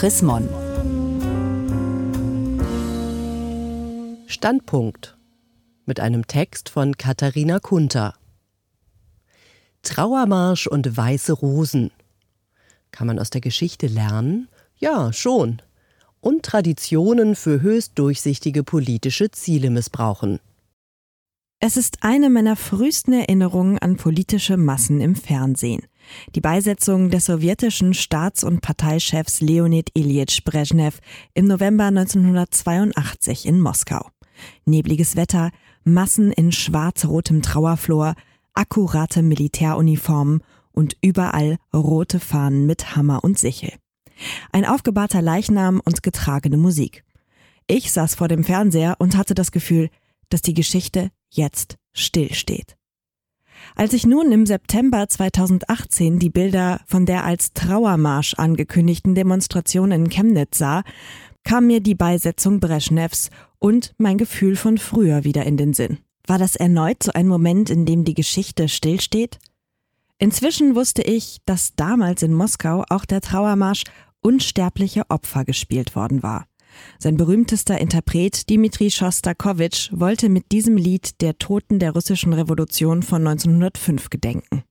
Chris Mon. Standpunkt mit einem Text von Katharina Kunter. Trauermarsch und weiße Rosen. Kann man aus der Geschichte lernen? Ja, schon. Und Traditionen für höchst durchsichtige politische Ziele missbrauchen. Es ist eine meiner frühesten Erinnerungen an politische Massen im Fernsehen. Die Beisetzung des sowjetischen Staats- und Parteichefs Leonid Ilyich Brezhnev im November 1982 in Moskau. Nebliges Wetter, Massen in schwarz-rotem Trauerflor, akkurate Militäruniformen und überall rote Fahnen mit Hammer und Sichel. Ein aufgebahrter Leichnam und getragene Musik. Ich saß vor dem Fernseher und hatte das Gefühl, dass die Geschichte jetzt stillsteht. Als ich nun im September 2018 die Bilder von der als Trauermarsch angekündigten Demonstration in Chemnitz sah, kam mir die Beisetzung Breschnews und mein Gefühl von früher wieder in den Sinn. War das erneut so ein Moment, in dem die Geschichte stillsteht? Inzwischen wusste ich, dass damals in Moskau auch der Trauermarsch Unsterbliche Opfer gespielt worden war. Sein berühmtester Interpret Dmitri Schostakowitsch wollte mit diesem Lied der Toten der russischen Revolution von 1905 gedenken.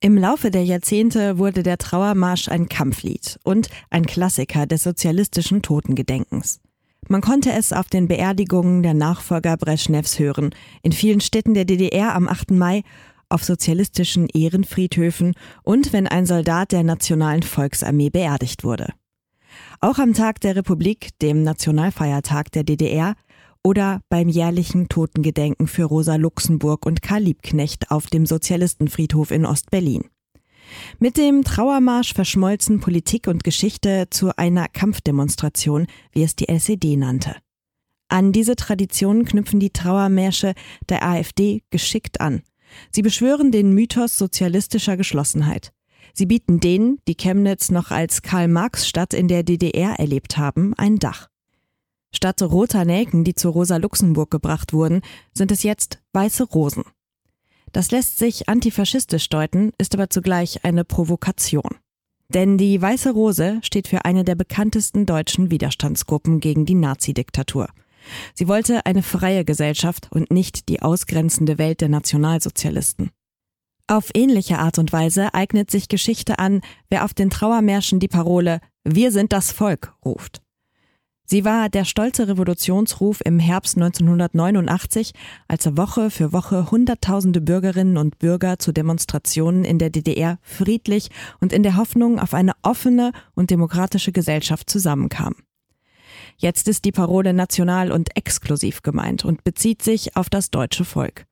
Im Laufe der Jahrzehnte wurde der Trauermarsch ein Kampflied und ein Klassiker des sozialistischen Totengedenkens. Man konnte es auf den Beerdigungen der Nachfolger Breschnews hören, in vielen Städten der DDR am 8. Mai, auf sozialistischen Ehrenfriedhöfen und wenn ein Soldat der Nationalen Volksarmee beerdigt wurde. Auch am Tag der Republik, dem Nationalfeiertag der DDR, oder beim jährlichen Totengedenken für Rosa Luxemburg und Karl Liebknecht auf dem Sozialistenfriedhof in Ostberlin. Mit dem Trauermarsch verschmolzen Politik und Geschichte zu einer Kampfdemonstration, wie es die LCD nannte. An diese Tradition knüpfen die Trauermärsche der AfD geschickt an. Sie beschwören den Mythos sozialistischer Geschlossenheit. Sie bieten denen, die Chemnitz noch als Karl-Marx-Stadt in der DDR erlebt haben, ein Dach. Statt roter Nelken, die zu Rosa Luxemburg gebracht wurden, sind es jetzt weiße Rosen. Das lässt sich antifaschistisch deuten, ist aber zugleich eine Provokation. Denn die Weiße Rose steht für eine der bekanntesten deutschen Widerstandsgruppen gegen die Nazidiktatur. Sie wollte eine freie Gesellschaft und nicht die ausgrenzende Welt der Nationalsozialisten. Auf ähnliche Art und Weise eignet sich Geschichte an, wer auf den Trauermärschen die Parole Wir sind das Volk ruft. Sie war der stolze Revolutionsruf im Herbst 1989, als Woche für Woche Hunderttausende Bürgerinnen und Bürger zu Demonstrationen in der DDR friedlich und in der Hoffnung auf eine offene und demokratische Gesellschaft zusammenkamen. Jetzt ist die Parole national und exklusiv gemeint und bezieht sich auf das deutsche Volk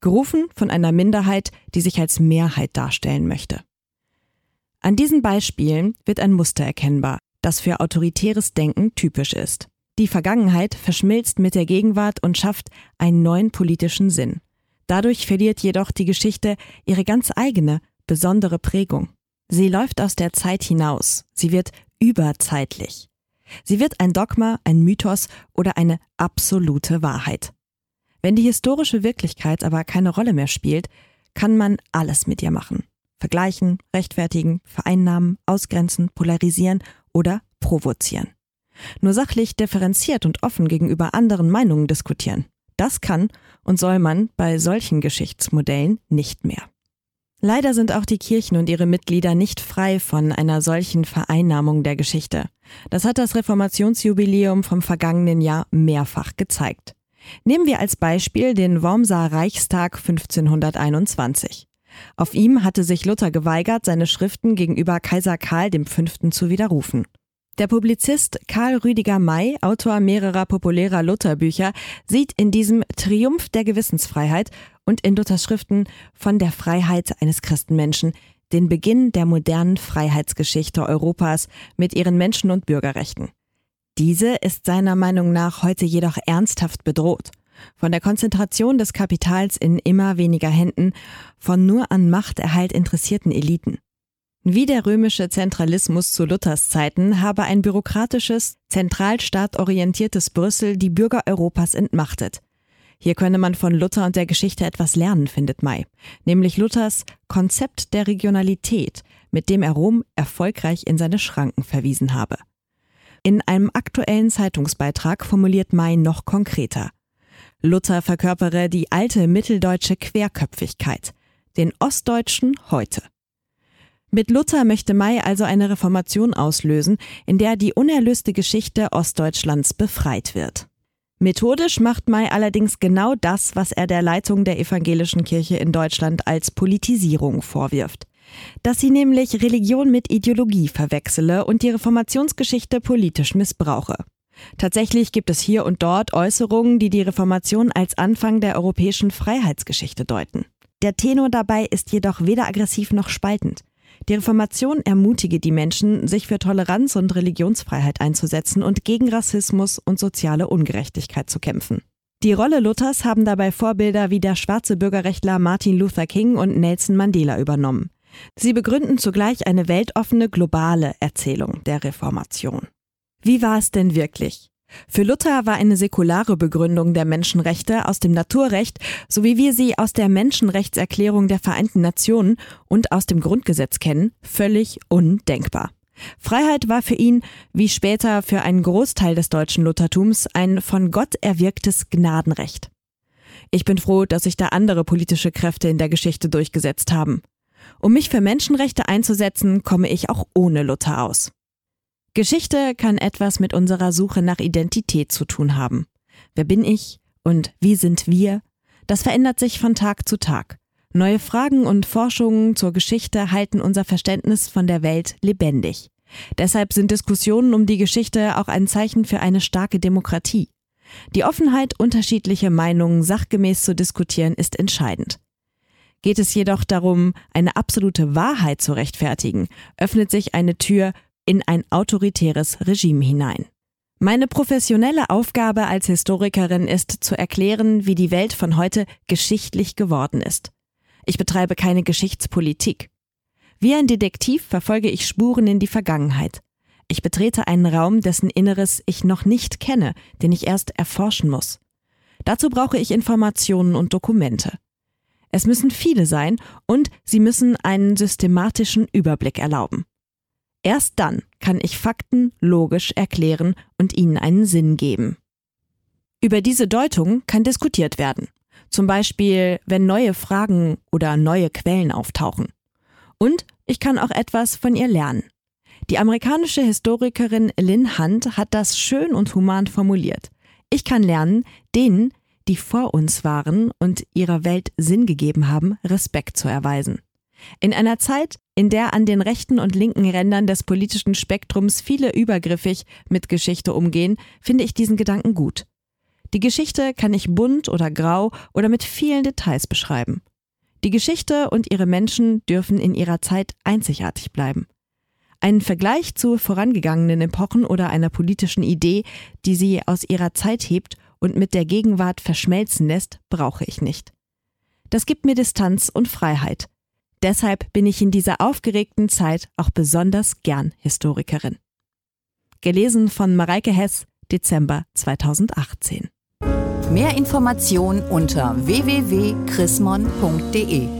gerufen von einer Minderheit, die sich als Mehrheit darstellen möchte. An diesen Beispielen wird ein Muster erkennbar, das für autoritäres Denken typisch ist. Die Vergangenheit verschmilzt mit der Gegenwart und schafft einen neuen politischen Sinn. Dadurch verliert jedoch die Geschichte ihre ganz eigene, besondere Prägung. Sie läuft aus der Zeit hinaus, sie wird überzeitlich. Sie wird ein Dogma, ein Mythos oder eine absolute Wahrheit. Wenn die historische Wirklichkeit aber keine Rolle mehr spielt, kann man alles mit ihr machen. Vergleichen, rechtfertigen, vereinnahmen, ausgrenzen, polarisieren oder provozieren. Nur sachlich differenziert und offen gegenüber anderen Meinungen diskutieren. Das kann und soll man bei solchen Geschichtsmodellen nicht mehr. Leider sind auch die Kirchen und ihre Mitglieder nicht frei von einer solchen Vereinnahmung der Geschichte. Das hat das Reformationsjubiläum vom vergangenen Jahr mehrfach gezeigt. Nehmen wir als Beispiel den Wormser Reichstag 1521. Auf ihm hatte sich Luther geweigert, seine Schriften gegenüber Kaiser Karl V. zu widerrufen. Der Publizist Karl Rüdiger May, Autor mehrerer populärer Lutherbücher, sieht in diesem Triumph der Gewissensfreiheit und in Luthers Schriften von der Freiheit eines Christenmenschen den Beginn der modernen Freiheitsgeschichte Europas mit ihren Menschen- und Bürgerrechten. Diese ist seiner Meinung nach heute jedoch ernsthaft bedroht. Von der Konzentration des Kapitals in immer weniger Händen, von nur an Machterhalt interessierten Eliten. Wie der römische Zentralismus zu Luthers Zeiten habe ein bürokratisches, zentralstaatorientiertes Brüssel die Bürger Europas entmachtet. Hier könne man von Luther und der Geschichte etwas lernen, findet May, nämlich Luthers Konzept der Regionalität, mit dem er Rom erfolgreich in seine Schranken verwiesen habe. In einem aktuellen Zeitungsbeitrag formuliert May noch konkreter. Luther verkörpere die alte mitteldeutsche Querköpfigkeit, den Ostdeutschen heute. Mit Luther möchte May also eine Reformation auslösen, in der die unerlöste Geschichte Ostdeutschlands befreit wird. Methodisch macht May allerdings genau das, was er der Leitung der evangelischen Kirche in Deutschland als Politisierung vorwirft. Dass sie nämlich Religion mit Ideologie verwechsele und die Reformationsgeschichte politisch missbrauche. Tatsächlich gibt es hier und dort Äußerungen, die die Reformation als Anfang der europäischen Freiheitsgeschichte deuten. Der Tenor dabei ist jedoch weder aggressiv noch spaltend. Die Reformation ermutige die Menschen, sich für Toleranz und Religionsfreiheit einzusetzen und gegen Rassismus und soziale Ungerechtigkeit zu kämpfen. Die Rolle Luthers haben dabei Vorbilder wie der schwarze Bürgerrechtler Martin Luther King und Nelson Mandela übernommen. Sie begründen zugleich eine weltoffene globale Erzählung der Reformation. Wie war es denn wirklich? Für Luther war eine säkulare Begründung der Menschenrechte aus dem Naturrecht, so wie wir sie aus der Menschenrechtserklärung der Vereinten Nationen und aus dem Grundgesetz kennen, völlig undenkbar. Freiheit war für ihn, wie später für einen Großteil des deutschen Luthertums, ein von Gott erwirktes Gnadenrecht. Ich bin froh, dass sich da andere politische Kräfte in der Geschichte durchgesetzt haben. Um mich für Menschenrechte einzusetzen, komme ich auch ohne Luther aus. Geschichte kann etwas mit unserer Suche nach Identität zu tun haben. Wer bin ich und wie sind wir? Das verändert sich von Tag zu Tag. Neue Fragen und Forschungen zur Geschichte halten unser Verständnis von der Welt lebendig. Deshalb sind Diskussionen um die Geschichte auch ein Zeichen für eine starke Demokratie. Die Offenheit, unterschiedliche Meinungen sachgemäß zu diskutieren, ist entscheidend. Geht es jedoch darum, eine absolute Wahrheit zu rechtfertigen, öffnet sich eine Tür in ein autoritäres Regime hinein. Meine professionelle Aufgabe als Historikerin ist zu erklären, wie die Welt von heute geschichtlich geworden ist. Ich betreibe keine Geschichtspolitik. Wie ein Detektiv verfolge ich Spuren in die Vergangenheit. Ich betrete einen Raum, dessen Inneres ich noch nicht kenne, den ich erst erforschen muss. Dazu brauche ich Informationen und Dokumente. Es müssen viele sein und sie müssen einen systematischen Überblick erlauben. Erst dann kann ich Fakten logisch erklären und ihnen einen Sinn geben. Über diese Deutung kann diskutiert werden. Zum Beispiel, wenn neue Fragen oder neue Quellen auftauchen. Und ich kann auch etwas von ihr lernen. Die amerikanische Historikerin Lynn Hunt hat das schön und human formuliert. Ich kann lernen, denen, die vor uns waren und ihrer Welt Sinn gegeben haben, Respekt zu erweisen. In einer Zeit, in der an den rechten und linken Rändern des politischen Spektrums viele übergriffig mit Geschichte umgehen, finde ich diesen Gedanken gut. Die Geschichte kann ich bunt oder grau oder mit vielen Details beschreiben. Die Geschichte und ihre Menschen dürfen in ihrer Zeit einzigartig bleiben. Einen Vergleich zu vorangegangenen Epochen oder einer politischen Idee, die sie aus ihrer Zeit hebt und mit der Gegenwart verschmelzen lässt, brauche ich nicht. Das gibt mir Distanz und Freiheit, Deshalb bin ich in dieser aufgeregten Zeit auch besonders gern Historikerin. Gelesen von Mareike Hess, Dezember 2018. Mehr Informationen unter www.chrismon.de